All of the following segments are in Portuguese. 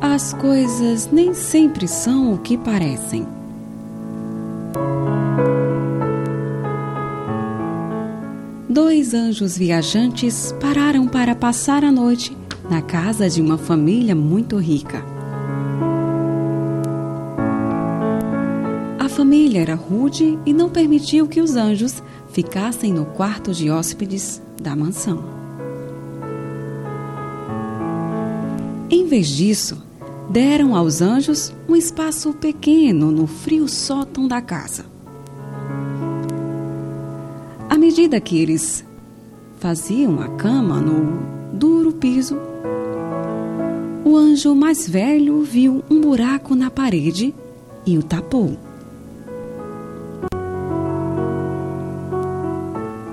As coisas nem sempre são o que parecem. Dois anjos viajantes pararam para passar a noite na casa de uma família muito rica. A família era rude e não permitiu que os anjos ficassem no quarto de hóspedes da mansão. Em vez disso, deram aos anjos um espaço pequeno no frio sótão da casa. À medida que eles faziam a cama no duro piso, o anjo mais velho viu um buraco na parede e o tapou.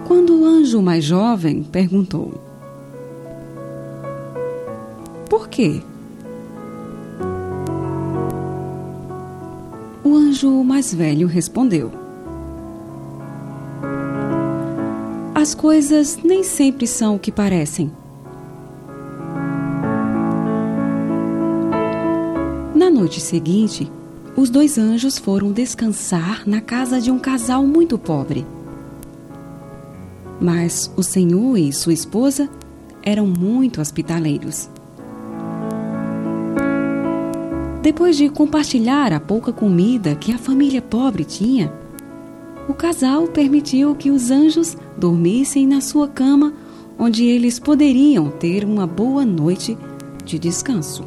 Quando o anjo mais jovem perguntou: Por quê? Anjo mais velho respondeu: As coisas nem sempre são o que parecem. Na noite seguinte, os dois anjos foram descansar na casa de um casal muito pobre. Mas o Senhor e sua esposa eram muito hospitaleiros. Depois de compartilhar a pouca comida que a família pobre tinha, o casal permitiu que os anjos dormissem na sua cama, onde eles poderiam ter uma boa noite de descanso.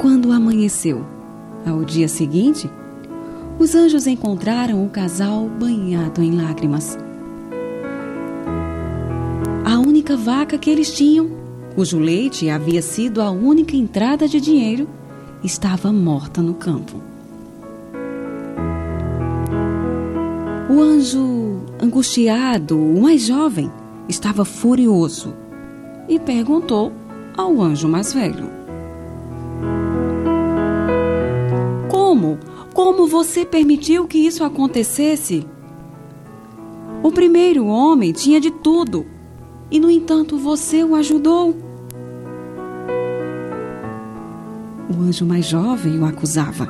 Quando amanheceu, ao dia seguinte, os anjos encontraram o casal banhado em lágrimas. A única vaca que eles tinham, cujo leite havia sido a única entrada de dinheiro, estava morta no campo. O anjo, angustiado, o mais jovem, estava furioso e perguntou ao anjo mais velho: Como? Como você permitiu que isso acontecesse? O primeiro homem tinha de tudo e, no entanto, você o ajudou. O anjo mais jovem o acusava.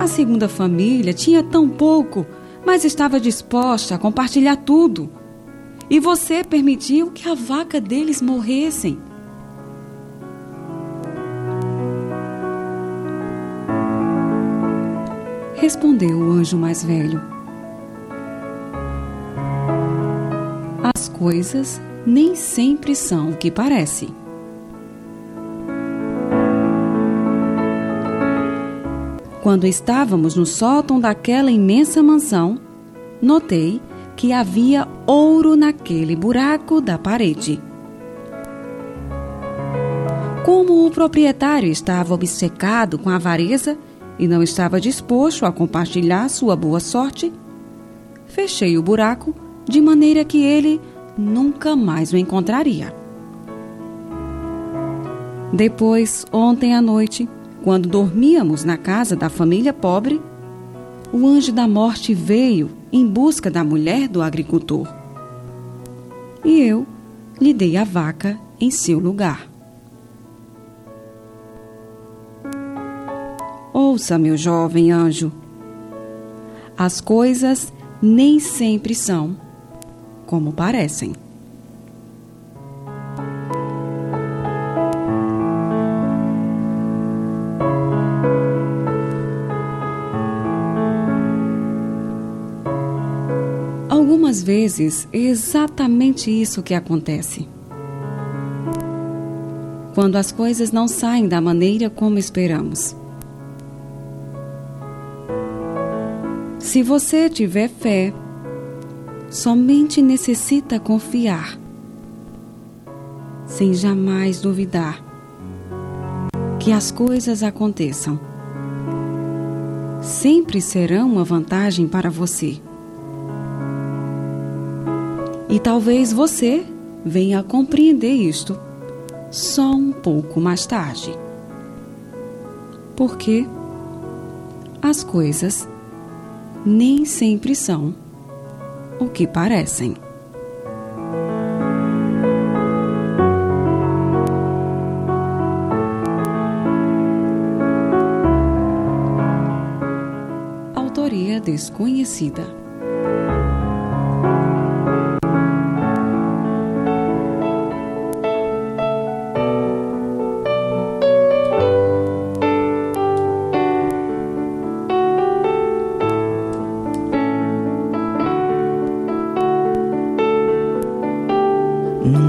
A segunda família tinha tão pouco, mas estava disposta a compartilhar tudo. E você permitiu que a vaca deles morressem. Respondeu o anjo mais velho: As coisas nem sempre são o que parece. Quando estávamos no sótão daquela imensa mansão, notei que havia ouro naquele buraco da parede. Como o proprietário estava obcecado com a avareza, e não estava disposto a compartilhar sua boa sorte, fechei o buraco de maneira que ele nunca mais o encontraria. Depois, ontem à noite, quando dormíamos na casa da família pobre, o anjo da morte veio em busca da mulher do agricultor. E eu lhe dei a vaca em seu lugar. Ouça, meu jovem anjo. As coisas nem sempre são como parecem. Algumas vezes é exatamente isso que acontece. Quando as coisas não saem da maneira como esperamos. Se você tiver fé, somente necessita confiar, sem jamais duvidar que as coisas aconteçam. Sempre serão uma vantagem para você. E talvez você venha a compreender isto só um pouco mais tarde. Porque as coisas nem sempre são o que parecem. Autoria desconhecida.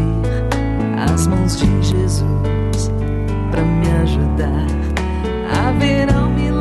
pedir as mãos de Jesus para me ajudar. Haverá um milagre.